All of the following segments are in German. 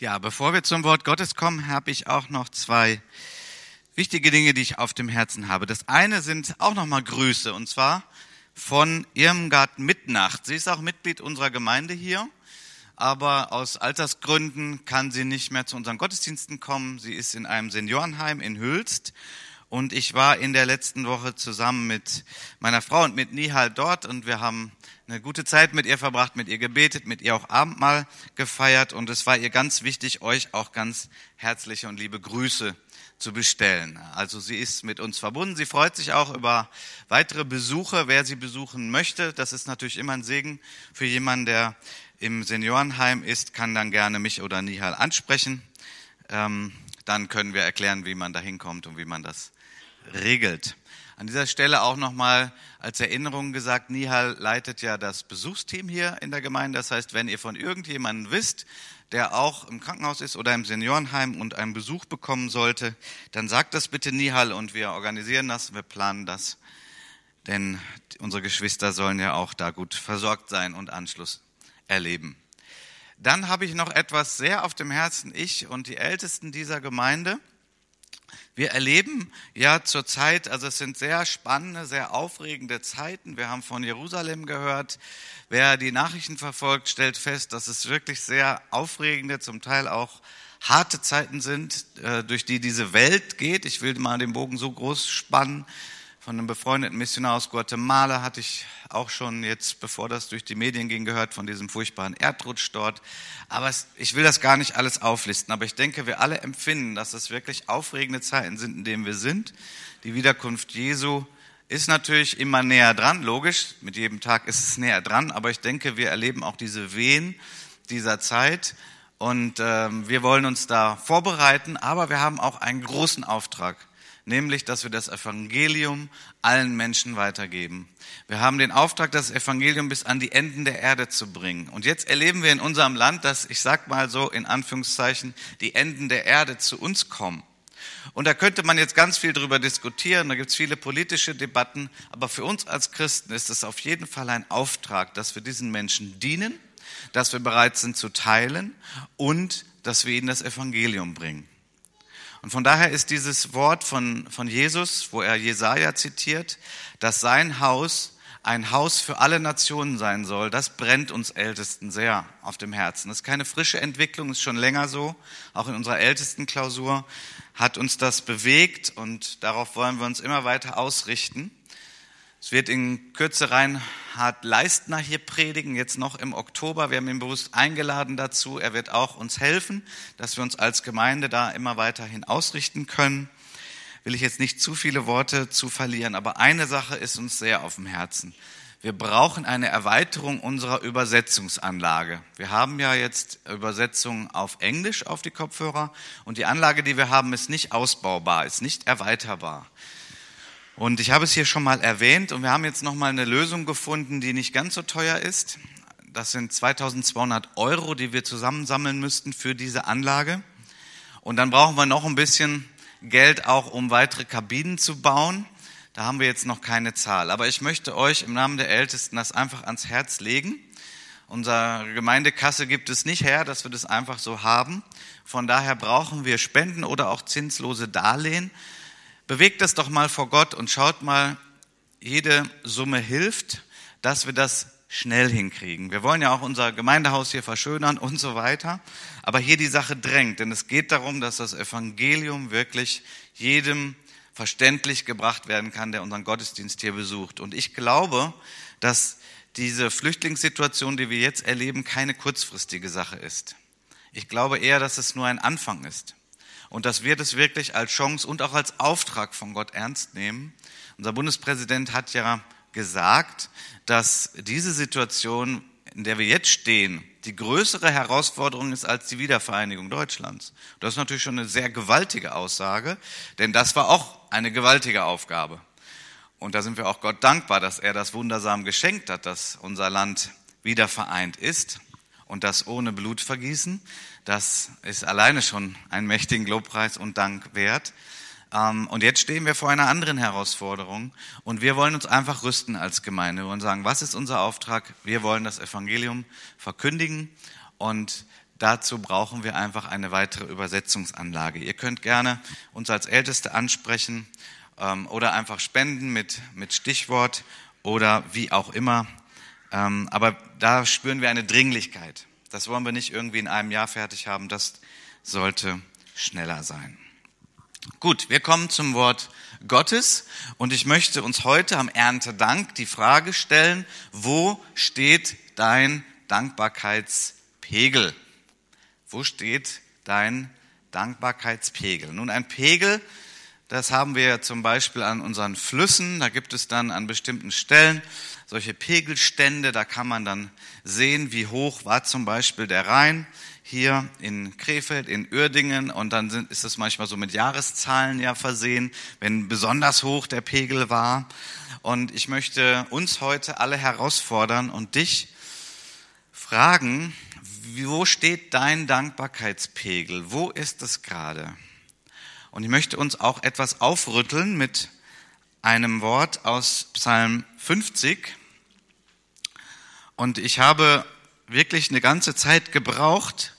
Ja, bevor wir zum Wort Gottes kommen, habe ich auch noch zwei wichtige Dinge, die ich auf dem Herzen habe. Das eine sind auch nochmal Grüße und zwar von Irmgard Mitnacht. Sie ist auch Mitglied unserer Gemeinde hier, aber aus Altersgründen kann sie nicht mehr zu unseren Gottesdiensten kommen. Sie ist in einem Seniorenheim in Hülst und ich war in der letzten Woche zusammen mit meiner Frau und mit Nihal dort und wir haben eine gute Zeit mit ihr verbracht, mit ihr gebetet, mit ihr auch Abendmahl gefeiert und es war ihr ganz wichtig, euch auch ganz herzliche und liebe Grüße zu bestellen. Also sie ist mit uns verbunden. Sie freut sich auch über weitere Besuche, wer sie besuchen möchte. Das ist natürlich immer ein Segen für jemanden, der im Seniorenheim ist, kann dann gerne mich oder Nihal ansprechen. Ähm, dann können wir erklären, wie man da hinkommt und wie man das regelt. An dieser Stelle auch nochmal als Erinnerung gesagt, Nihal leitet ja das Besuchsteam hier in der Gemeinde. Das heißt, wenn ihr von irgendjemandem wisst, der auch im Krankenhaus ist oder im Seniorenheim und einen Besuch bekommen sollte, dann sagt das bitte Nihal und wir organisieren das, wir planen das. Denn unsere Geschwister sollen ja auch da gut versorgt sein und Anschluss erleben. Dann habe ich noch etwas sehr auf dem Herzen, ich und die Ältesten dieser Gemeinde. Wir erleben ja zurzeit, also es sind sehr spannende, sehr aufregende Zeiten. Wir haben von Jerusalem gehört. Wer die Nachrichten verfolgt, stellt fest, dass es wirklich sehr aufregende, zum Teil auch harte Zeiten sind, äh, durch die diese Welt geht. Ich will mal den Bogen so groß spannen, von einem befreundeten Missionar aus Guatemala hatte ich auch schon jetzt, bevor das durch die Medien ging, gehört von diesem furchtbaren Erdrutsch dort. Aber es, ich will das gar nicht alles auflisten. Aber ich denke, wir alle empfinden, dass es wirklich aufregende Zeiten sind, in denen wir sind. Die Wiederkunft Jesu ist natürlich immer näher dran, logisch. Mit jedem Tag ist es näher dran. Aber ich denke, wir erleben auch diese Wehen dieser Zeit. Und ähm, wir wollen uns da vorbereiten. Aber wir haben auch einen großen Auftrag nämlich dass wir das Evangelium allen Menschen weitergeben. Wir haben den Auftrag, das Evangelium bis an die Enden der Erde zu bringen. Und jetzt erleben wir in unserem Land, dass, ich sag mal so in Anführungszeichen, die Enden der Erde zu uns kommen. Und da könnte man jetzt ganz viel drüber diskutieren, da gibt es viele politische Debatten, aber für uns als Christen ist es auf jeden Fall ein Auftrag, dass wir diesen Menschen dienen, dass wir bereit sind zu teilen und dass wir ihnen das Evangelium bringen. Und von daher ist dieses Wort von, von Jesus, wo er Jesaja zitiert, dass sein Haus ein Haus für alle Nationen sein soll, das brennt uns Ältesten sehr auf dem Herzen. Das ist keine frische Entwicklung, ist schon länger so. Auch in unserer ältesten Klausur hat uns das bewegt und darauf wollen wir uns immer weiter ausrichten. Es wird in Kürze Reinhard Leistner hier predigen, jetzt noch im Oktober. Wir haben ihn bewusst eingeladen dazu. Er wird auch uns helfen, dass wir uns als Gemeinde da immer weiterhin ausrichten können. Will ich jetzt nicht zu viele Worte zu verlieren, aber eine Sache ist uns sehr auf dem Herzen. Wir brauchen eine Erweiterung unserer Übersetzungsanlage. Wir haben ja jetzt Übersetzungen auf Englisch auf die Kopfhörer und die Anlage, die wir haben, ist nicht ausbaubar, ist nicht erweiterbar. Und ich habe es hier schon mal erwähnt und wir haben jetzt nochmal eine Lösung gefunden, die nicht ganz so teuer ist. Das sind 2200 Euro, die wir zusammensammeln müssten für diese Anlage. Und dann brauchen wir noch ein bisschen Geld auch, um weitere Kabinen zu bauen. Da haben wir jetzt noch keine Zahl. Aber ich möchte euch im Namen der Ältesten das einfach ans Herz legen. Unsere Gemeindekasse gibt es nicht her, dass wir das einfach so haben. Von daher brauchen wir Spenden oder auch zinslose Darlehen. Bewegt das doch mal vor Gott und schaut mal, jede Summe hilft, dass wir das schnell hinkriegen. Wir wollen ja auch unser Gemeindehaus hier verschönern und so weiter. Aber hier die Sache drängt, denn es geht darum, dass das Evangelium wirklich jedem verständlich gebracht werden kann, der unseren Gottesdienst hier besucht. Und ich glaube, dass diese Flüchtlingssituation, die wir jetzt erleben, keine kurzfristige Sache ist. Ich glaube eher, dass es nur ein Anfang ist und dass wir das wirklich als Chance und auch als Auftrag von Gott ernst nehmen. Unser Bundespräsident hat ja gesagt, dass diese Situation, in der wir jetzt stehen, die größere Herausforderung ist als die Wiedervereinigung Deutschlands. Das ist natürlich schon eine sehr gewaltige Aussage, denn das war auch eine gewaltige Aufgabe. Und da sind wir auch Gott dankbar, dass er das wundersam geschenkt hat, dass unser Land wieder vereint ist und das ohne Blutvergießen. Das ist alleine schon einen mächtigen Lobpreis und Dank wert. Ähm, und jetzt stehen wir vor einer anderen Herausforderung und wir wollen uns einfach rüsten als Gemeinde. Wollen sagen, was ist unser Auftrag? Wir wollen das Evangelium verkündigen und dazu brauchen wir einfach eine weitere Übersetzungsanlage. Ihr könnt gerne uns als Älteste ansprechen ähm, oder einfach spenden mit, mit Stichwort oder wie auch immer. Ähm, aber da spüren wir eine Dringlichkeit. Das wollen wir nicht irgendwie in einem Jahr fertig haben. Das sollte schneller sein. Gut, wir kommen zum Wort Gottes und ich möchte uns heute am Erntedank die Frage stellen, wo steht dein Dankbarkeitspegel? Wo steht dein Dankbarkeitspegel? Nun, ein Pegel, das haben wir zum Beispiel an unseren Flüssen, da gibt es dann an bestimmten Stellen solche Pegelstände, da kann man dann sehen, wie hoch war zum Beispiel der Rhein hier in Krefeld, in Uerdingen und dann sind, ist es manchmal so mit Jahreszahlen ja versehen, wenn besonders hoch der Pegel war. Und ich möchte uns heute alle herausfordern und dich fragen, wo steht dein Dankbarkeitspegel? Wo ist es gerade? Und ich möchte uns auch etwas aufrütteln mit einem Wort aus Psalm 50. Und ich habe wirklich eine ganze Zeit gebraucht,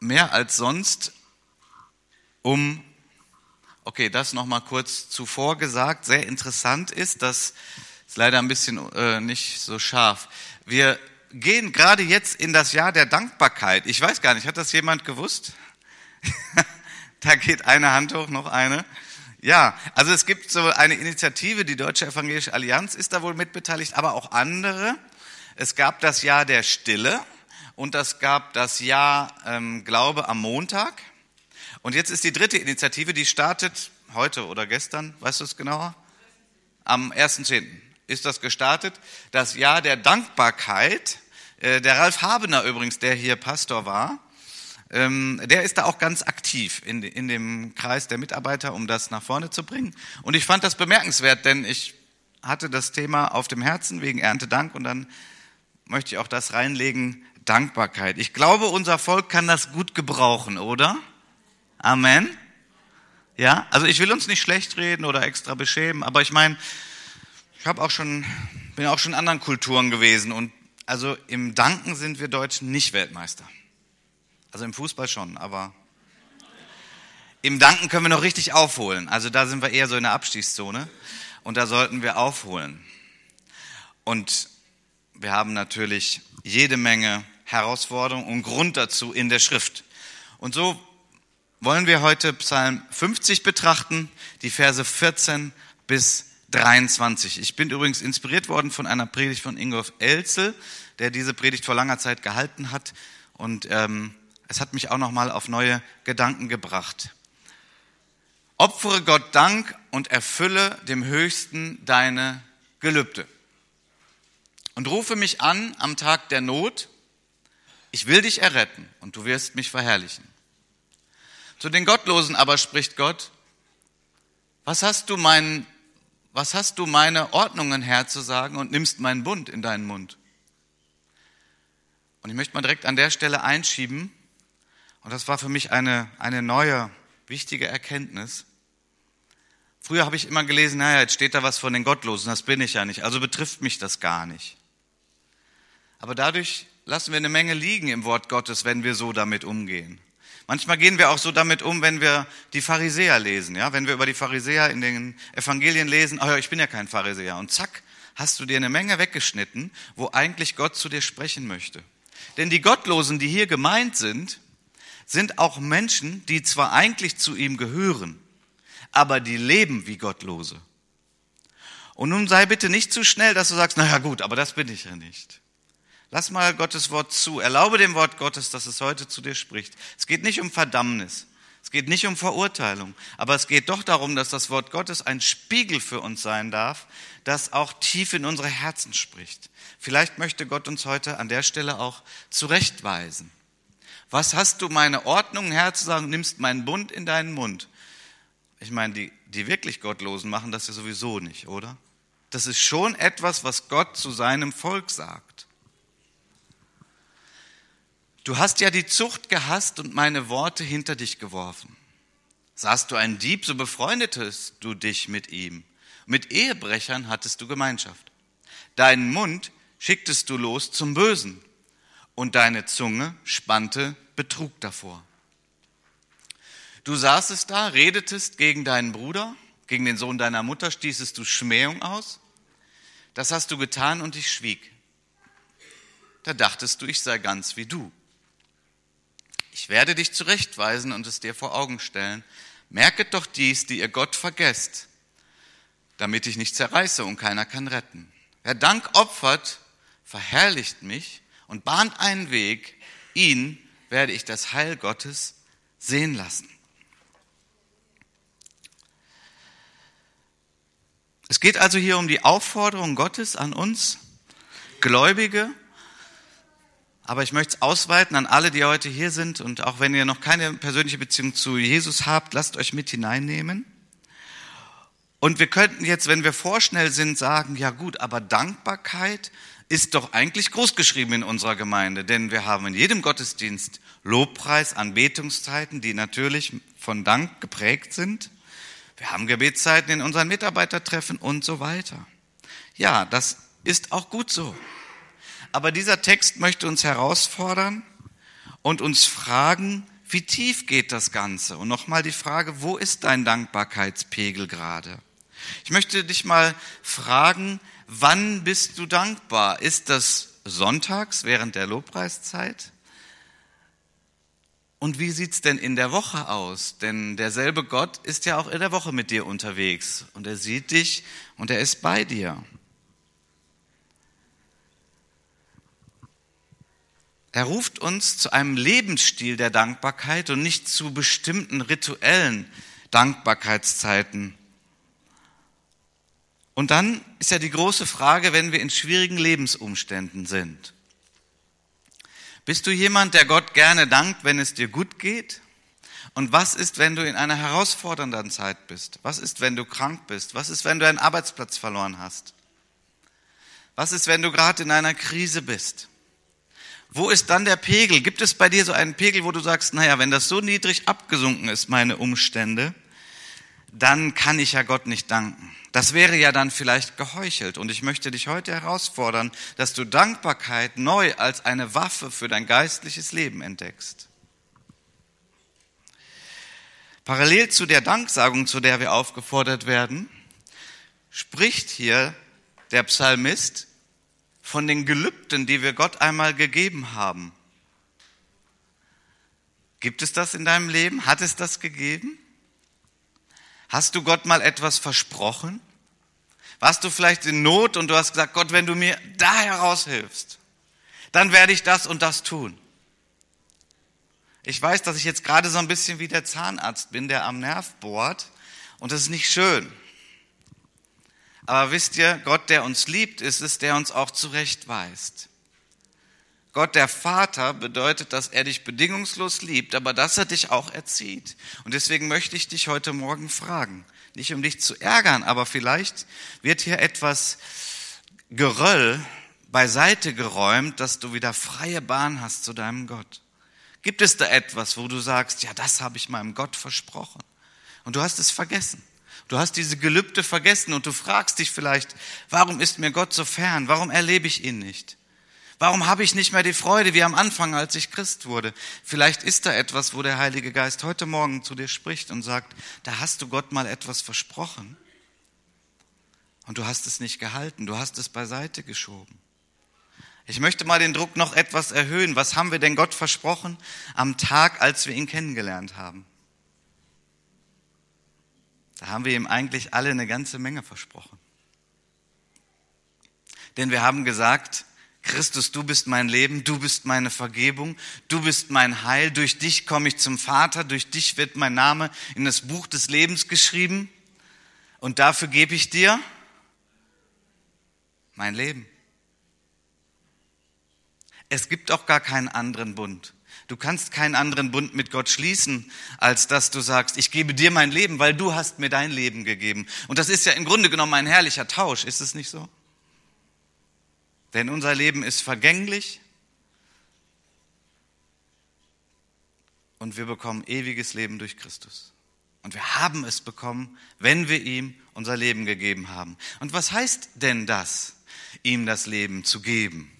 mehr als sonst, um, okay, das nochmal kurz zuvor gesagt, sehr interessant ist, das ist leider ein bisschen äh, nicht so scharf. Wir gehen gerade jetzt in das Jahr der Dankbarkeit. Ich weiß gar nicht, hat das jemand gewusst? da geht eine Hand hoch, noch eine. Ja, also es gibt so eine Initiative, die Deutsche Evangelische Allianz ist da wohl mitbeteiligt, aber auch andere. Es gab das Jahr der Stille und es gab das Jahr ähm, Glaube am Montag. Und jetzt ist die dritte Initiative, die startet heute oder gestern, weißt du es genauer? Am 1.10. ist das gestartet. Das Jahr der Dankbarkeit. Äh, der Ralf Habener übrigens, der hier Pastor war, ähm, der ist da auch ganz aktiv in, in dem Kreis der Mitarbeiter, um das nach vorne zu bringen. Und ich fand das bemerkenswert, denn ich hatte das Thema auf dem Herzen wegen Erntedank und dann möchte ich auch das reinlegen, Dankbarkeit. Ich glaube, unser Volk kann das gut gebrauchen, oder? Amen. Ja, also ich will uns nicht schlecht reden oder extra beschämen, aber ich meine, ich habe auch schon, bin auch schon in anderen Kulturen gewesen und also im Danken sind wir Deutschen nicht Weltmeister. Also im Fußball schon, aber im Danken können wir noch richtig aufholen. Also da sind wir eher so in der Abstiegszone und da sollten wir aufholen. Und wir haben natürlich jede Menge Herausforderungen und Grund dazu in der Schrift. Und so wollen wir heute Psalm 50 betrachten, die Verse 14 bis 23. Ich bin übrigens inspiriert worden von einer Predigt von Ingolf Elzel, der diese Predigt vor langer Zeit gehalten hat. Und ähm, es hat mich auch nochmal auf neue Gedanken gebracht. Opfere Gott Dank und erfülle dem Höchsten deine Gelübde. Und rufe mich an am Tag der Not. Ich will dich erretten und du wirst mich verherrlichen. Zu den Gottlosen aber spricht Gott, was hast du meinen was hast du meine Ordnungen herzusagen und nimmst meinen Bund in deinen Mund? Und ich möchte mal direkt an der Stelle einschieben, und das war für mich eine, eine neue, wichtige Erkenntnis. Früher habe ich immer gelesen, naja, jetzt steht da was von den Gottlosen, das bin ich ja nicht, also betrifft mich das gar nicht. Aber dadurch lassen wir eine Menge liegen im Wort Gottes, wenn wir so damit umgehen. Manchmal gehen wir auch so damit um, wenn wir die Pharisäer lesen, ja, wenn wir über die Pharisäer in den Evangelien lesen, oh ja, ich bin ja kein Pharisäer und zack, hast du dir eine Menge weggeschnitten, wo eigentlich Gott zu dir sprechen möchte. Denn die Gottlosen, die hier gemeint sind, sind auch Menschen, die zwar eigentlich zu ihm gehören, aber die leben wie Gottlose. Und nun sei bitte nicht zu schnell, dass du sagst, naja gut, aber das bin ich ja nicht. Lass mal Gottes Wort zu. Erlaube dem Wort Gottes, dass es heute zu dir spricht. Es geht nicht um Verdammnis. Es geht nicht um Verurteilung. Aber es geht doch darum, dass das Wort Gottes ein Spiegel für uns sein darf, das auch tief in unsere Herzen spricht. Vielleicht möchte Gott uns heute an der Stelle auch zurechtweisen. Was hast du meine Ordnung herzusagen, nimmst meinen Bund in deinen Mund? Ich meine, die, die wirklich Gottlosen machen das ja sowieso nicht, oder? Das ist schon etwas, was Gott zu seinem Volk sagt. Du hast ja die Zucht gehasst und meine Worte hinter dich geworfen. Sahst du einen Dieb, so befreundetest du dich mit ihm. Mit Ehebrechern hattest du Gemeinschaft. Deinen Mund schicktest du los zum Bösen und deine Zunge spannte Betrug davor. Du saßest da, redetest gegen deinen Bruder, gegen den Sohn deiner Mutter, stießest du Schmähung aus. Das hast du getan und ich schwieg. Da dachtest du, ich sei ganz wie du. Ich werde dich zurechtweisen und es dir vor Augen stellen. Merket doch dies, die ihr Gott vergesst, damit ich nicht zerreiße und keiner kann retten. Wer Dank opfert, verherrlicht mich und bahnt einen Weg, ihn werde ich das Heil Gottes sehen lassen. Es geht also hier um die Aufforderung Gottes an uns Gläubige, aber ich möchte es ausweiten an alle, die heute hier sind und auch wenn ihr noch keine persönliche Beziehung zu Jesus habt, lasst euch mit hineinnehmen. Und wir könnten jetzt, wenn wir vorschnell sind, sagen, ja gut, aber Dankbarkeit ist doch eigentlich großgeschrieben in unserer Gemeinde, denn wir haben in jedem Gottesdienst Lobpreis, Anbetungszeiten, die natürlich von Dank geprägt sind. Wir haben Gebetszeiten in unseren Mitarbeitertreffen und so weiter. Ja, das ist auch gut so. Aber dieser Text möchte uns herausfordern und uns fragen, wie tief geht das Ganze? Und nochmal die Frage, wo ist dein Dankbarkeitspegel gerade? Ich möchte dich mal fragen, wann bist du dankbar? Ist das sonntags während der Lobpreiszeit? Und wie sieht's denn in der Woche aus? Denn derselbe Gott ist ja auch in der Woche mit dir unterwegs und er sieht dich und er ist bei dir. Er ruft uns zu einem Lebensstil der Dankbarkeit und nicht zu bestimmten rituellen Dankbarkeitszeiten und dann ist ja die große Frage, wenn wir in schwierigen Lebensumständen sind. Bist du jemand, der Gott gerne dankt, wenn es dir gut geht? Und was ist, wenn du in einer herausfordernden Zeit bist? Was ist, wenn du krank bist? Was ist, wenn du einen Arbeitsplatz verloren hast? Was ist, wenn du gerade in einer Krise bist? Wo ist dann der Pegel? Gibt es bei dir so einen Pegel, wo du sagst, naja, wenn das so niedrig abgesunken ist, meine Umstände, dann kann ich ja Gott nicht danken. Das wäre ja dann vielleicht geheuchelt. Und ich möchte dich heute herausfordern, dass du Dankbarkeit neu als eine Waffe für dein geistliches Leben entdeckst. Parallel zu der Danksagung, zu der wir aufgefordert werden, spricht hier der Psalmist von den Gelübden, die wir Gott einmal gegeben haben. Gibt es das in deinem Leben? Hat es das gegeben? Hast du Gott mal etwas versprochen? Warst du vielleicht in Not und du hast gesagt, Gott, wenn du mir da heraushilfst, dann werde ich das und das tun. Ich weiß, dass ich jetzt gerade so ein bisschen wie der Zahnarzt bin, der am Nerv bohrt und das ist nicht schön. Aber wisst ihr, Gott, der uns liebt, ist es, der uns auch zurechtweist. Gott der Vater bedeutet, dass er dich bedingungslos liebt, aber dass er dich auch erzieht. Und deswegen möchte ich dich heute Morgen fragen, nicht um dich zu ärgern, aber vielleicht wird hier etwas Geröll beiseite geräumt, dass du wieder freie Bahn hast zu deinem Gott. Gibt es da etwas, wo du sagst, ja, das habe ich meinem Gott versprochen und du hast es vergessen? Du hast diese Gelübde vergessen und du fragst dich vielleicht, warum ist mir Gott so fern? Warum erlebe ich ihn nicht? Warum habe ich nicht mehr die Freude wie am Anfang, als ich Christ wurde? Vielleicht ist da etwas, wo der Heilige Geist heute Morgen zu dir spricht und sagt, da hast du Gott mal etwas versprochen und du hast es nicht gehalten, du hast es beiseite geschoben. Ich möchte mal den Druck noch etwas erhöhen. Was haben wir denn Gott versprochen am Tag, als wir ihn kennengelernt haben? Da haben wir ihm eigentlich alle eine ganze Menge versprochen. Denn wir haben gesagt, Christus, du bist mein Leben, du bist meine Vergebung, du bist mein Heil, durch dich komme ich zum Vater, durch dich wird mein Name in das Buch des Lebens geschrieben und dafür gebe ich dir mein Leben. Es gibt auch gar keinen anderen Bund. Du kannst keinen anderen Bund mit Gott schließen, als dass du sagst, ich gebe dir mein Leben, weil du hast mir dein Leben gegeben. Und das ist ja im Grunde genommen ein herrlicher Tausch, ist es nicht so? Denn unser Leben ist vergänglich und wir bekommen ewiges Leben durch Christus. Und wir haben es bekommen, wenn wir ihm unser Leben gegeben haben. Und was heißt denn das, ihm das Leben zu geben?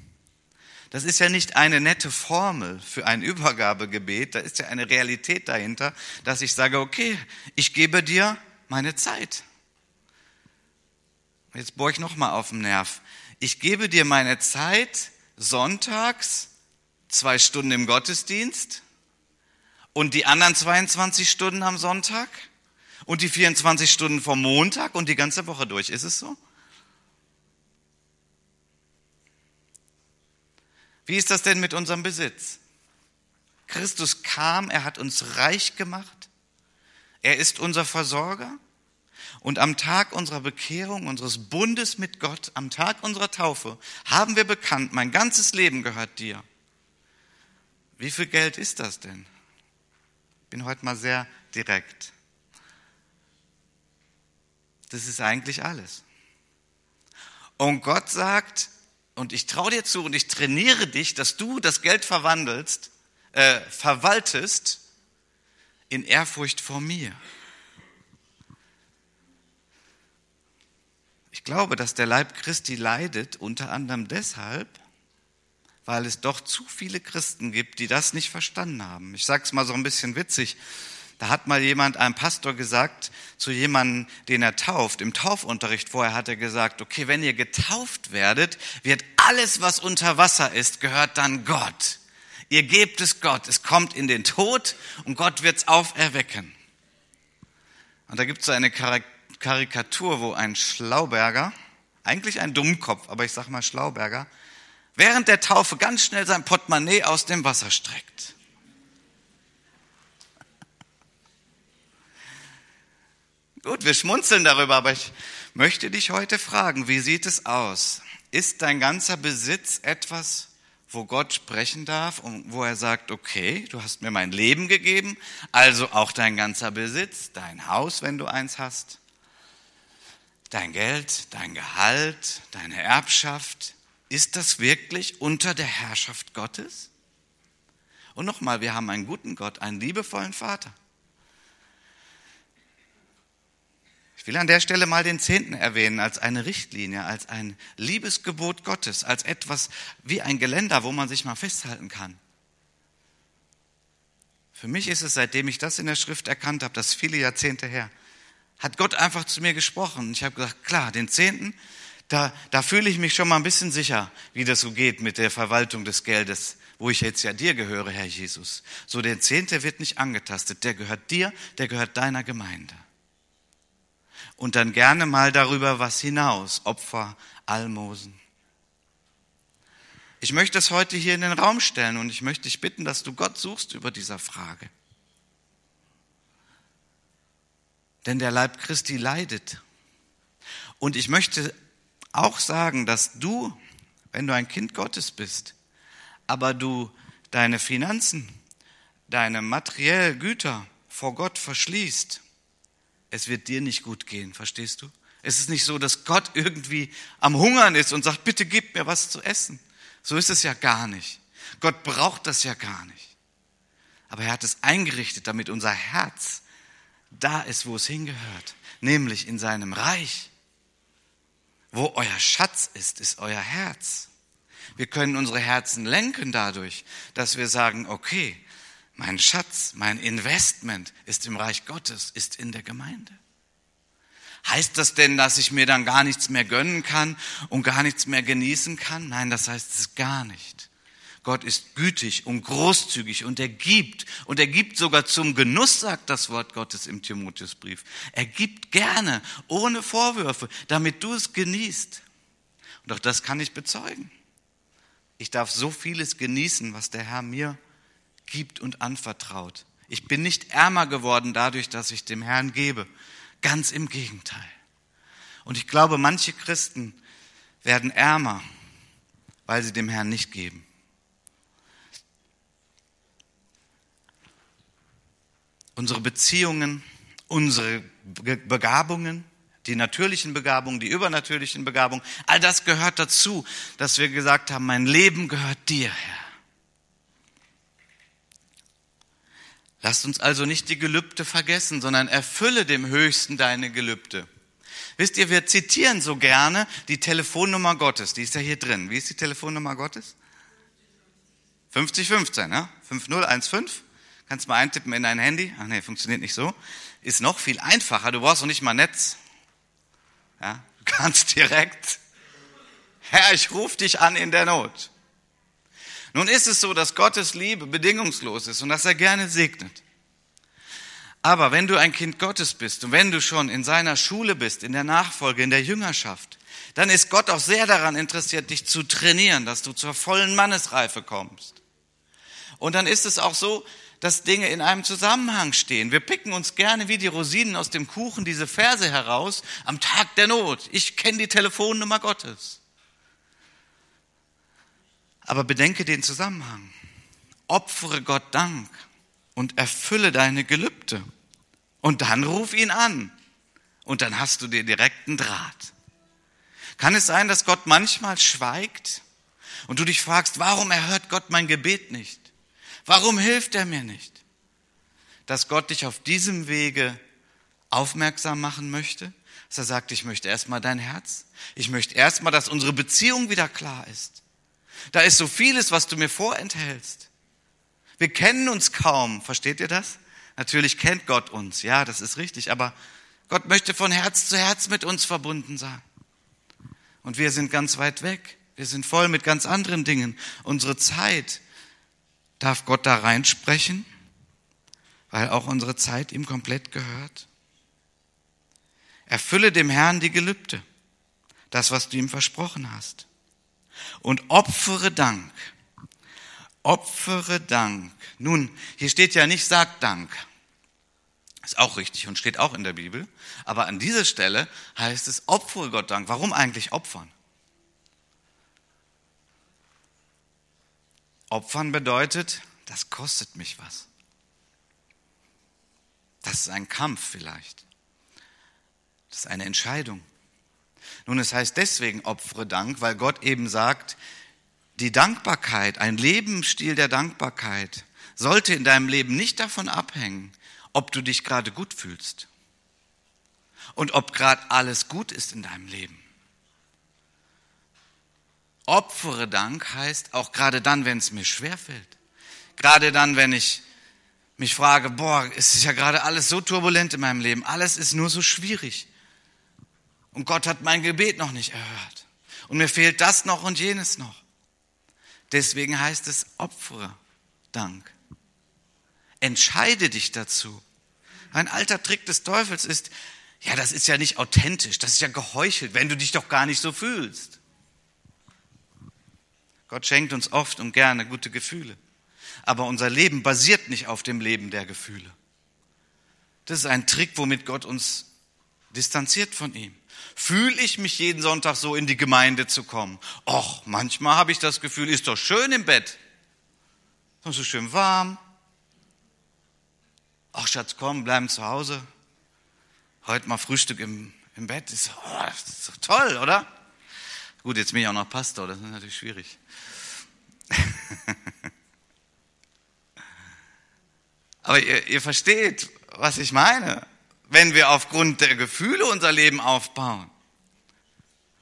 Das ist ja nicht eine nette Formel für ein Übergabegebet, da ist ja eine Realität dahinter, dass ich sage, okay, ich gebe dir meine Zeit. Jetzt bohre ich nochmal auf den Nerv. Ich gebe dir meine Zeit sonntags, zwei Stunden im Gottesdienst und die anderen 22 Stunden am Sonntag und die 24 Stunden vom Montag und die ganze Woche durch. Ist es so? Wie ist das denn mit unserem Besitz? Christus kam, er hat uns reich gemacht, er ist unser Versorger und am Tag unserer Bekehrung, unseres Bundes mit Gott, am Tag unserer Taufe, haben wir bekannt, mein ganzes Leben gehört dir. Wie viel Geld ist das denn? Ich bin heute mal sehr direkt. Das ist eigentlich alles. Und Gott sagt, und ich traue dir zu und ich trainiere dich, dass du das Geld verwandelst, äh, verwaltest in Ehrfurcht vor mir. Ich glaube, dass der Leib Christi leidet, unter anderem deshalb, weil es doch zu viele Christen gibt, die das nicht verstanden haben. Ich sage es mal so ein bisschen witzig. Da hat mal jemand, ein Pastor gesagt, zu jemandem, den er tauft, im Taufunterricht vorher hat er gesagt, okay, wenn ihr getauft werdet, wird alles, was unter Wasser ist, gehört dann Gott. Ihr gebt es Gott, es kommt in den Tod und Gott wird es auferwecken. Und da gibt es so eine Karikatur, wo ein Schlauberger, eigentlich ein Dummkopf, aber ich sag mal Schlauberger, während der Taufe ganz schnell sein Portemonnaie aus dem Wasser streckt. Gut, wir schmunzeln darüber, aber ich möchte dich heute fragen, wie sieht es aus? Ist dein ganzer Besitz etwas, wo Gott sprechen darf und wo er sagt, okay, du hast mir mein Leben gegeben, also auch dein ganzer Besitz, dein Haus, wenn du eins hast, dein Geld, dein Gehalt, deine Erbschaft, ist das wirklich unter der Herrschaft Gottes? Und nochmal, wir haben einen guten Gott, einen liebevollen Vater. Ich will an der Stelle mal den Zehnten erwähnen als eine Richtlinie, als ein Liebesgebot Gottes, als etwas wie ein Geländer, wo man sich mal festhalten kann. Für mich ist es, seitdem ich das in der Schrift erkannt habe, das viele Jahrzehnte her, hat Gott einfach zu mir gesprochen. Ich habe gesagt, klar, den Zehnten, da, da fühle ich mich schon mal ein bisschen sicher, wie das so geht mit der Verwaltung des Geldes, wo ich jetzt ja dir gehöre, Herr Jesus. So, der Zehnte wird nicht angetastet, der gehört dir, der gehört deiner Gemeinde und dann gerne mal darüber was hinaus, Opfer, Almosen. Ich möchte es heute hier in den Raum stellen und ich möchte dich bitten, dass du Gott suchst über dieser Frage. Denn der Leib Christi leidet. Und ich möchte auch sagen, dass du, wenn du ein Kind Gottes bist, aber du deine Finanzen, deine materiellen Güter vor Gott verschließt, es wird dir nicht gut gehen, verstehst du? Es ist nicht so, dass Gott irgendwie am Hungern ist und sagt, bitte gib mir was zu essen. So ist es ja gar nicht. Gott braucht das ja gar nicht. Aber er hat es eingerichtet, damit unser Herz da ist, wo es hingehört, nämlich in seinem Reich. Wo euer Schatz ist, ist euer Herz. Wir können unsere Herzen lenken dadurch, dass wir sagen, okay, mein Schatz, mein Investment ist im Reich Gottes, ist in der Gemeinde. Heißt das denn, dass ich mir dann gar nichts mehr gönnen kann und gar nichts mehr genießen kann? Nein, das heißt es gar nicht. Gott ist gütig und großzügig und er gibt und er gibt sogar zum Genuss, sagt das Wort Gottes im Timotheusbrief. Er gibt gerne, ohne Vorwürfe, damit du es genießt. Und auch das kann ich bezeugen. Ich darf so vieles genießen, was der Herr mir gibt und anvertraut. Ich bin nicht ärmer geworden dadurch, dass ich dem Herrn gebe. Ganz im Gegenteil. Und ich glaube, manche Christen werden ärmer, weil sie dem Herrn nicht geben. Unsere Beziehungen, unsere Begabungen, die natürlichen Begabungen, die übernatürlichen Begabungen, all das gehört dazu, dass wir gesagt haben, mein Leben gehört dir, Herr. Lasst uns also nicht die Gelübde vergessen, sondern erfülle dem Höchsten deine Gelübde. Wisst ihr, wir zitieren so gerne die Telefonnummer Gottes. Die ist ja hier drin. Wie ist die Telefonnummer Gottes? 5015, ne? 5015. Kannst mal eintippen in dein Handy. Ach nee, funktioniert nicht so. Ist noch viel einfacher. Du brauchst noch nicht mal Netz. Ja, du kannst direkt, Herr, ich rufe dich an in der Not. Nun ist es so, dass Gottes Liebe bedingungslos ist und dass er gerne segnet. Aber wenn du ein Kind Gottes bist und wenn du schon in seiner Schule bist, in der Nachfolge, in der Jüngerschaft, dann ist Gott auch sehr daran interessiert, dich zu trainieren, dass du zur vollen Mannesreife kommst. Und dann ist es auch so, dass Dinge in einem Zusammenhang stehen. Wir picken uns gerne wie die Rosinen aus dem Kuchen diese Verse heraus am Tag der Not. Ich kenne die Telefonnummer Gottes. Aber bedenke den Zusammenhang. Opfere Gott Dank und erfülle deine Gelübde. Und dann ruf ihn an. Und dann hast du dir direkten Draht. Kann es sein, dass Gott manchmal schweigt und du dich fragst, warum erhört Gott mein Gebet nicht? Warum hilft er mir nicht? Dass Gott dich auf diesem Wege aufmerksam machen möchte, dass er sagt, ich möchte erstmal dein Herz. Ich möchte erstmal, dass unsere Beziehung wieder klar ist. Da ist so vieles, was du mir vorenthältst. Wir kennen uns kaum, versteht ihr das? Natürlich kennt Gott uns, ja, das ist richtig, aber Gott möchte von Herz zu Herz mit uns verbunden sein. Und wir sind ganz weit weg. Wir sind voll mit ganz anderen Dingen. Unsere Zeit darf Gott da reinsprechen, weil auch unsere Zeit ihm komplett gehört. Erfülle dem Herrn die Gelübde, das, was du ihm versprochen hast. Und opfere Dank. Opfere Dank. Nun, hier steht ja nicht, sag Dank. Ist auch richtig und steht auch in der Bibel. Aber an dieser Stelle heißt es, opfere Gott Dank. Warum eigentlich opfern? Opfern bedeutet, das kostet mich was. Das ist ein Kampf vielleicht. Das ist eine Entscheidung. Nun, es heißt deswegen opfere Dank, weil Gott eben sagt, die Dankbarkeit, ein Lebensstil der Dankbarkeit sollte in deinem Leben nicht davon abhängen, ob du dich gerade gut fühlst und ob gerade alles gut ist in deinem Leben. Opfere Dank heißt auch gerade dann, wenn es mir schwerfällt. Gerade dann, wenn ich mich frage, boah, es ist ja gerade alles so turbulent in meinem Leben, alles ist nur so schwierig. Und Gott hat mein Gebet noch nicht erhört. Und mir fehlt das noch und jenes noch. Deswegen heißt es, opfere Dank. Entscheide dich dazu. Ein alter Trick des Teufels ist, ja, das ist ja nicht authentisch, das ist ja geheuchelt, wenn du dich doch gar nicht so fühlst. Gott schenkt uns oft und gerne gute Gefühle, aber unser Leben basiert nicht auf dem Leben der Gefühle. Das ist ein Trick, womit Gott uns distanziert von ihm. Fühle ich mich jeden Sonntag so in die Gemeinde zu kommen? Och, manchmal habe ich das Gefühl, ist doch schön im Bett. Ist so schön warm, ach Schatz, komm, bleiben zu Hause. Heute mal Frühstück im, im Bett. Ist, oh, ist doch toll, oder? Gut, jetzt bin ich auch noch Pastor, das ist natürlich schwierig. Aber ihr, ihr versteht, was ich meine. Wenn wir aufgrund der Gefühle unser Leben aufbauen,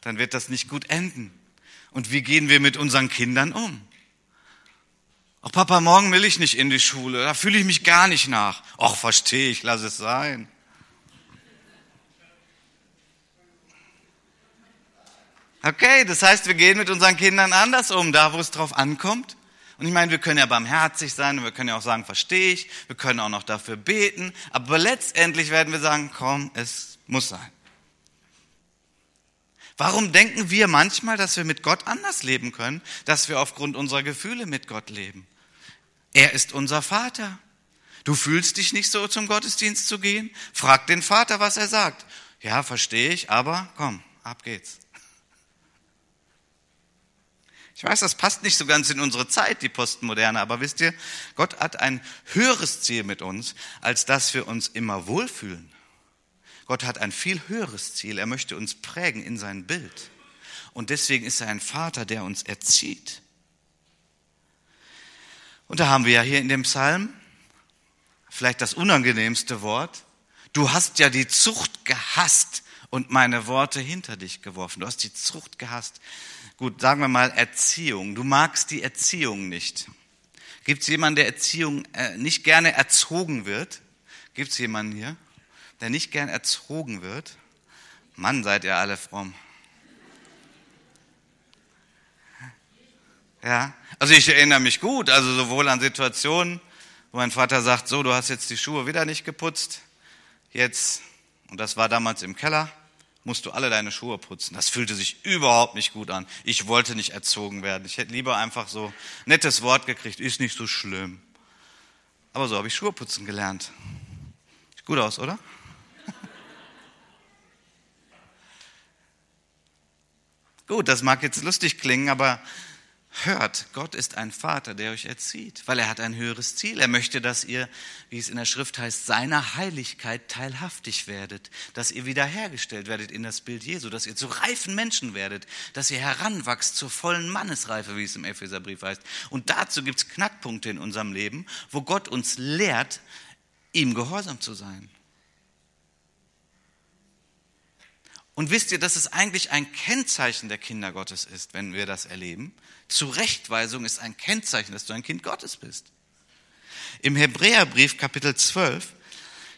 dann wird das nicht gut enden. Und wie gehen wir mit unseren Kindern um? Ach Papa, morgen will ich nicht in die Schule, da fühle ich mich gar nicht nach. Ach, verstehe ich, lass es sein. Okay, das heißt, wir gehen mit unseren Kindern anders um, da wo es drauf ankommt. Und ich meine, wir können ja barmherzig sein, und wir können ja auch sagen, verstehe ich, wir können auch noch dafür beten, aber letztendlich werden wir sagen, komm, es muss sein. Warum denken wir manchmal, dass wir mit Gott anders leben können, dass wir aufgrund unserer Gefühle mit Gott leben? Er ist unser Vater. Du fühlst dich nicht so, zum Gottesdienst zu gehen? Frag den Vater, was er sagt. Ja, verstehe ich, aber komm, ab geht's. Ich weiß, das passt nicht so ganz in unsere Zeit, die Postmoderne, aber wisst ihr, Gott hat ein höheres Ziel mit uns, als dass wir uns immer wohlfühlen. Gott hat ein viel höheres Ziel. Er möchte uns prägen in sein Bild. Und deswegen ist er ein Vater, der uns erzieht. Und da haben wir ja hier in dem Psalm vielleicht das unangenehmste Wort. Du hast ja die Zucht gehasst und meine Worte hinter dich geworfen. Du hast die Zucht gehasst. Gut, sagen wir mal Erziehung. Du magst die Erziehung nicht. Gibt es jemanden, der Erziehung äh, nicht gerne erzogen wird? Gibt es jemanden hier, der nicht gern erzogen wird? Mann, seid ihr alle fromm. Ja, also ich erinnere mich gut, also sowohl an Situationen, wo mein Vater sagt, so, du hast jetzt die Schuhe wieder nicht geputzt, jetzt, und das war damals im Keller, musst du alle deine Schuhe putzen. Das fühlte sich überhaupt nicht gut an. Ich wollte nicht erzogen werden. Ich hätte lieber einfach so nettes Wort gekriegt, ist nicht so schlimm. Aber so habe ich Schuhe putzen gelernt. Sieht gut aus, oder? gut, das mag jetzt lustig klingen, aber Hört, Gott ist ein Vater, der euch erzieht, weil er hat ein höheres Ziel. Er möchte, dass ihr, wie es in der Schrift heißt, seiner Heiligkeit teilhaftig werdet, dass ihr wiederhergestellt werdet in das Bild Jesu, dass ihr zu reifen Menschen werdet, dass ihr heranwachst zur vollen Mannesreife, wie es im Epheserbrief heißt. Und dazu gibt es Knackpunkte in unserem Leben, wo Gott uns lehrt, ihm gehorsam zu sein. Und wisst ihr, dass es eigentlich ein Kennzeichen der Kinder Gottes ist, wenn wir das erleben? Zurechtweisung ist ein Kennzeichen, dass du ein Kind Gottes bist. Im Hebräerbrief Kapitel 12,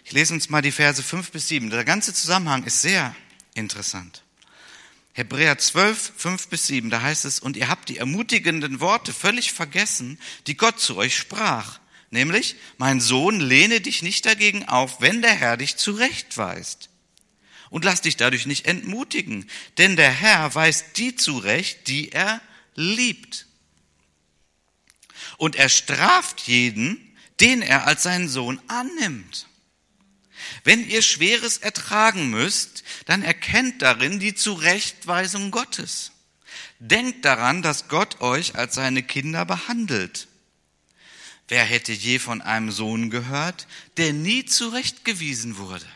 ich lese uns mal die Verse 5 bis 7. Der ganze Zusammenhang ist sehr interessant. Hebräer 12, 5 bis 7, da heißt es, und ihr habt die ermutigenden Worte völlig vergessen, die Gott zu euch sprach. Nämlich, mein Sohn, lehne dich nicht dagegen auf, wenn der Herr dich zurechtweist und lass dich dadurch nicht entmutigen, denn der Herr weist die zurecht, die er liebt. Und er straft jeden, den er als seinen Sohn annimmt. Wenn ihr Schweres ertragen müsst, dann erkennt darin die Zurechtweisung Gottes. Denkt daran, dass Gott euch als seine Kinder behandelt. Wer hätte je von einem Sohn gehört, der nie zurechtgewiesen wurde?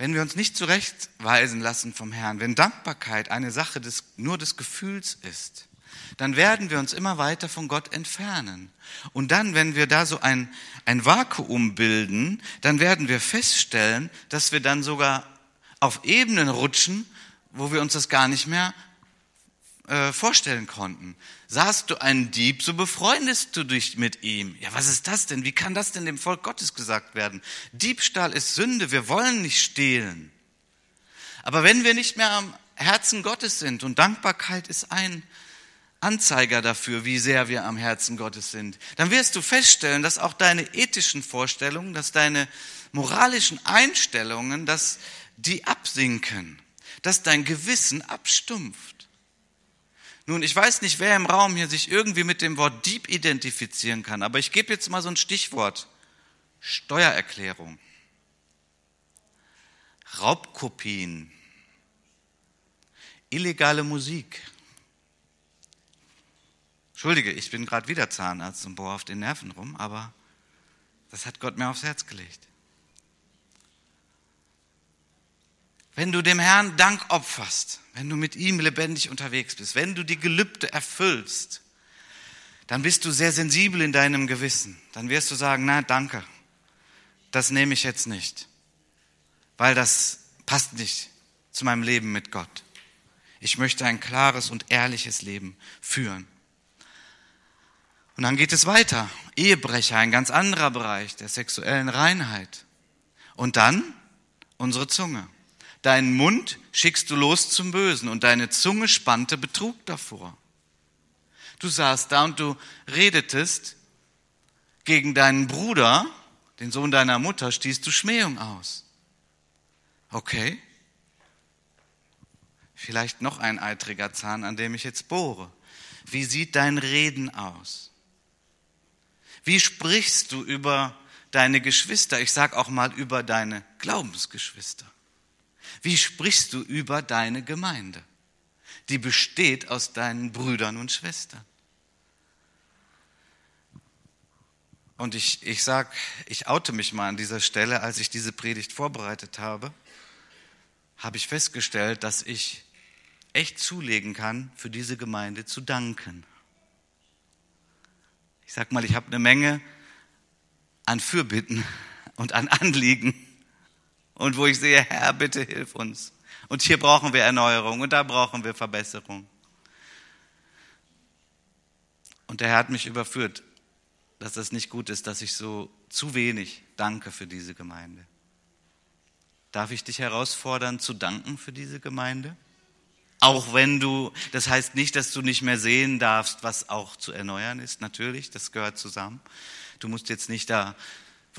Wenn wir uns nicht zurechtweisen lassen vom Herrn, wenn Dankbarkeit eine Sache des, nur des Gefühls ist, dann werden wir uns immer weiter von Gott entfernen. Und dann, wenn wir da so ein, ein Vakuum bilden, dann werden wir feststellen, dass wir dann sogar auf Ebenen rutschen, wo wir uns das gar nicht mehr äh, vorstellen konnten. Sahst du einen Dieb, so befreundest du dich mit ihm. Ja, was ist das denn? Wie kann das denn dem Volk Gottes gesagt werden? Diebstahl ist Sünde, wir wollen nicht stehlen. Aber wenn wir nicht mehr am Herzen Gottes sind und Dankbarkeit ist ein Anzeiger dafür, wie sehr wir am Herzen Gottes sind, dann wirst du feststellen, dass auch deine ethischen Vorstellungen, dass deine moralischen Einstellungen, dass die absinken, dass dein Gewissen abstumpft. Nun, ich weiß nicht, wer im Raum hier sich irgendwie mit dem Wort Dieb identifizieren kann, aber ich gebe jetzt mal so ein Stichwort. Steuererklärung. Raubkopien. Illegale Musik. Entschuldige, ich bin gerade wieder Zahnarzt und bohre auf den Nerven rum, aber das hat Gott mir aufs Herz gelegt. Wenn du dem Herrn Dank opferst, wenn du mit ihm lebendig unterwegs bist, wenn du die Gelübde erfüllst, dann bist du sehr sensibel in deinem Gewissen. Dann wirst du sagen, na danke, das nehme ich jetzt nicht, weil das passt nicht zu meinem Leben mit Gott. Ich möchte ein klares und ehrliches Leben führen. Und dann geht es weiter. Ehebrecher, ein ganz anderer Bereich der sexuellen Reinheit. Und dann unsere Zunge. Deinen Mund schickst du los zum Bösen und deine Zunge spannte Betrug davor. Du saßt da und du redetest gegen deinen Bruder, den Sohn deiner Mutter, stießt du Schmähung aus. Okay. Vielleicht noch ein eitriger Zahn, an dem ich jetzt bohre. Wie sieht dein Reden aus? Wie sprichst du über deine Geschwister? Ich sag auch mal über deine Glaubensgeschwister. Wie sprichst du über deine Gemeinde? Die besteht aus deinen Brüdern und Schwestern. Und ich, ich sag, ich oute mich mal an dieser Stelle, als ich diese Predigt vorbereitet habe, habe ich festgestellt, dass ich echt zulegen kann, für diese Gemeinde zu danken. Ich sag mal, ich habe eine Menge an Fürbitten und an Anliegen und wo ich sehe, Herr, bitte hilf uns. Und hier brauchen wir Erneuerung und da brauchen wir Verbesserung. Und der Herr hat mich überführt, dass das nicht gut ist, dass ich so zu wenig danke für diese Gemeinde. Darf ich dich herausfordern, zu danken für diese Gemeinde? Auch wenn du, das heißt nicht, dass du nicht mehr sehen darfst, was auch zu erneuern ist, natürlich, das gehört zusammen. Du musst jetzt nicht da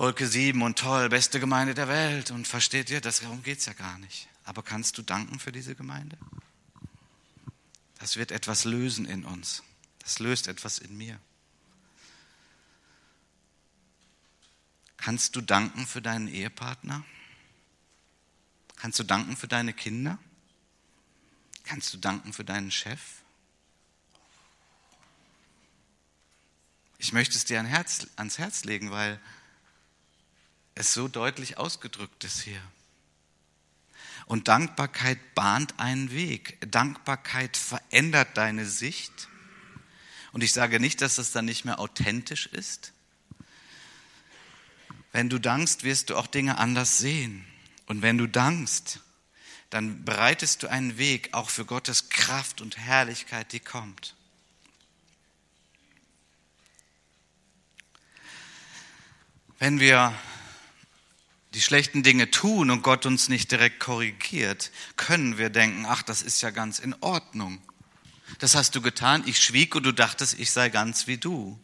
Wolke 7 und toll, beste Gemeinde der Welt und versteht ihr, darum geht's ja gar nicht. Aber kannst du danken für diese Gemeinde? Das wird etwas lösen in uns. Das löst etwas in mir. Kannst du danken für deinen Ehepartner? Kannst du danken für deine Kinder? Kannst du danken für deinen Chef? Ich möchte es dir ans Herz legen, weil es so deutlich ausgedrückt ist hier. Und Dankbarkeit bahnt einen Weg. Dankbarkeit verändert deine Sicht. Und ich sage nicht, dass das dann nicht mehr authentisch ist. Wenn du dankst, wirst du auch Dinge anders sehen. Und wenn du dankst, dann bereitest du einen Weg auch für Gottes Kraft und Herrlichkeit, die kommt. Wenn wir die schlechten Dinge tun und Gott uns nicht direkt korrigiert, können wir denken, ach, das ist ja ganz in Ordnung. Das hast du getan, ich schwieg und du dachtest, ich sei ganz wie du.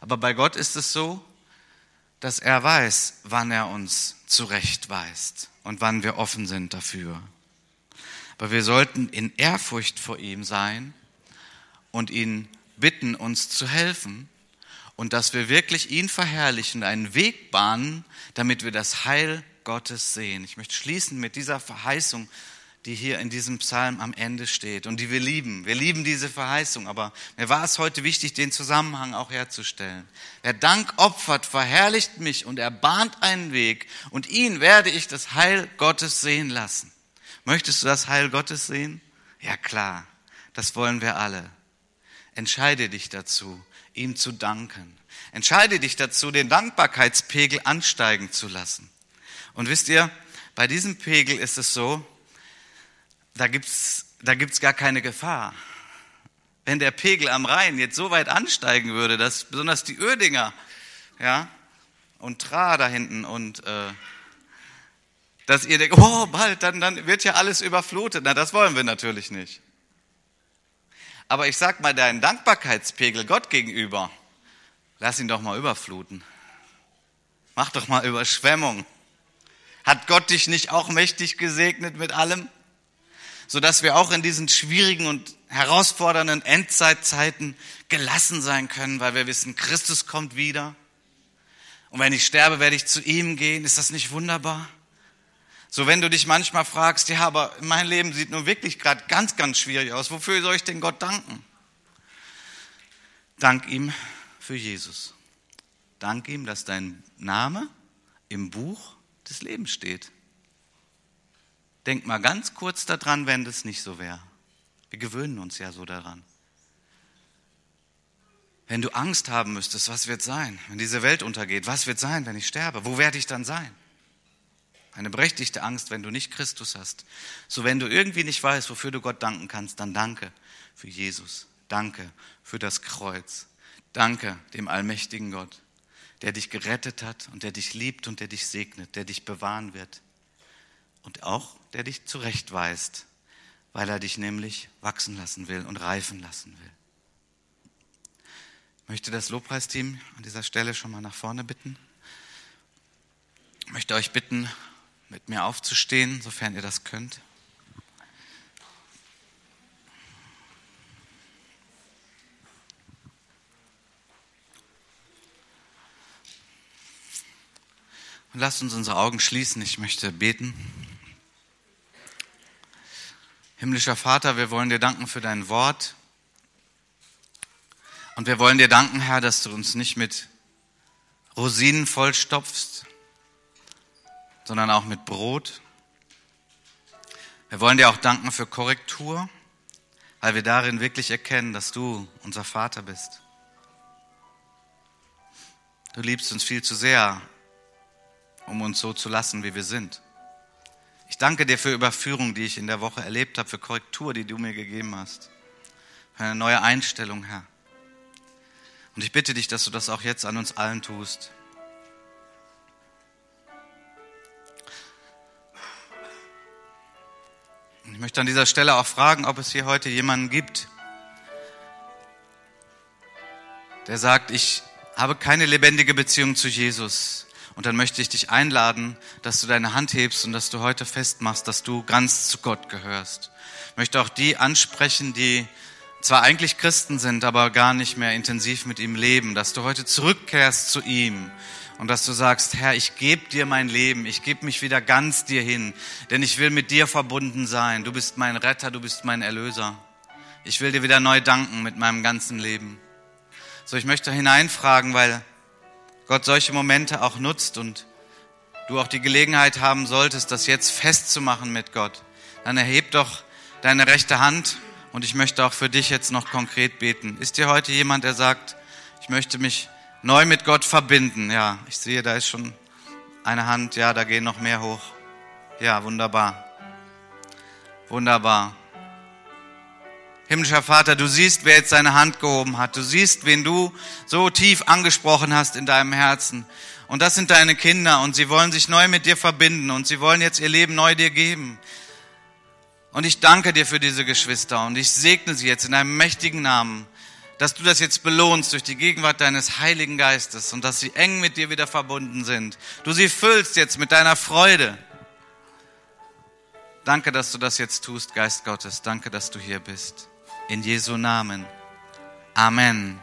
Aber bei Gott ist es so, dass er weiß, wann er uns zurechtweist und wann wir offen sind dafür. Aber wir sollten in Ehrfurcht vor ihm sein und ihn bitten, uns zu helfen und dass wir wirklich ihn verherrlichen, einen Weg bahnen, damit wir das Heil Gottes sehen. Ich möchte schließen mit dieser Verheißung die hier in diesem Psalm am Ende steht und die wir lieben. Wir lieben diese Verheißung, aber mir war es heute wichtig, den Zusammenhang auch herzustellen. Wer Dank opfert, verherrlicht mich und er bahnt einen Weg und ihn werde ich das Heil Gottes sehen lassen. Möchtest du das Heil Gottes sehen? Ja klar, das wollen wir alle. Entscheide dich dazu, ihm zu danken. Entscheide dich dazu, den Dankbarkeitspegel ansteigen zu lassen. Und wisst ihr, bei diesem Pegel ist es so, da gibt's da gibt's gar keine Gefahr. Wenn der Pegel am Rhein jetzt so weit ansteigen würde, dass besonders die Ödinger, ja, und Tra da hinten und äh, dass ihr denkt, oh, bald, dann, dann wird ja alles überflutet. Na, das wollen wir natürlich nicht. Aber ich sag mal, deinen Dankbarkeitspegel Gott gegenüber, lass ihn doch mal überfluten. Mach doch mal Überschwemmung. Hat Gott dich nicht auch mächtig gesegnet mit allem? sodass wir auch in diesen schwierigen und herausfordernden Endzeitzeiten gelassen sein können, weil wir wissen, Christus kommt wieder. Und wenn ich sterbe, werde ich zu ihm gehen. Ist das nicht wunderbar? So, wenn du dich manchmal fragst, ja, aber mein Leben sieht nun wirklich gerade ganz, ganz schwierig aus. Wofür soll ich denn Gott danken? Dank ihm für Jesus. Dank ihm, dass dein Name im Buch des Lebens steht. Denk mal ganz kurz daran, wenn das nicht so wäre. Wir gewöhnen uns ja so daran. Wenn du Angst haben müsstest, was wird sein, wenn diese Welt untergeht? Was wird sein, wenn ich sterbe? Wo werde ich dann sein? Eine berechtigte Angst, wenn du nicht Christus hast. So wenn du irgendwie nicht weißt, wofür du Gott danken kannst, dann danke für Jesus. Danke für das Kreuz. Danke dem allmächtigen Gott, der dich gerettet hat und der dich liebt und der dich segnet, der dich bewahren wird und auch der dich zurechtweist, weil er dich nämlich wachsen lassen will und reifen lassen will. Ich möchte das Lobpreisteam an dieser Stelle schon mal nach vorne bitten. Ich möchte euch bitten, mit mir aufzustehen, sofern ihr das könnt. Und lasst uns unsere Augen schließen. Ich möchte beten. Himmlischer Vater, wir wollen dir danken für dein Wort. Und wir wollen dir danken, Herr, dass du uns nicht mit Rosinen vollstopfst, sondern auch mit Brot. Wir wollen dir auch danken für Korrektur, weil wir darin wirklich erkennen, dass du unser Vater bist. Du liebst uns viel zu sehr, um uns so zu lassen, wie wir sind. Ich danke dir für Überführung, die ich in der Woche erlebt habe, für Korrektur, die du mir gegeben hast, für eine neue Einstellung, Herr. Und ich bitte dich, dass du das auch jetzt an uns allen tust. Ich möchte an dieser Stelle auch fragen, ob es hier heute jemanden gibt, der sagt, ich habe keine lebendige Beziehung zu Jesus. Und dann möchte ich dich einladen, dass du deine Hand hebst und dass du heute festmachst, dass du ganz zu Gott gehörst. Ich möchte auch die ansprechen, die zwar eigentlich Christen sind, aber gar nicht mehr intensiv mit ihm leben, dass du heute zurückkehrst zu ihm und dass du sagst, Herr, ich gebe dir mein Leben, ich gebe mich wieder ganz dir hin, denn ich will mit dir verbunden sein. Du bist mein Retter, du bist mein Erlöser. Ich will dir wieder neu danken mit meinem ganzen Leben. So, ich möchte hineinfragen, weil Gott solche Momente auch nutzt und du auch die Gelegenheit haben solltest, das jetzt festzumachen mit Gott. Dann erheb doch deine rechte Hand und ich möchte auch für dich jetzt noch konkret beten. Ist hier heute jemand, der sagt, ich möchte mich neu mit Gott verbinden. Ja, ich sehe, da ist schon eine Hand. Ja, da gehen noch mehr hoch. Ja, wunderbar. Wunderbar. Himmlischer Vater, du siehst, wer jetzt seine Hand gehoben hat. Du siehst, wen du so tief angesprochen hast in deinem Herzen. Und das sind deine Kinder und sie wollen sich neu mit dir verbinden und sie wollen jetzt ihr Leben neu dir geben. Und ich danke dir für diese Geschwister und ich segne sie jetzt in einem mächtigen Namen dass du das jetzt belohnst durch die Gegenwart deines Heiligen Geistes und dass sie eng mit dir wieder verbunden sind. Du sie füllst jetzt mit deiner Freude. Danke, dass du das jetzt tust, Geist Gottes. Danke, dass du hier bist. In Jesu Namen. Amen.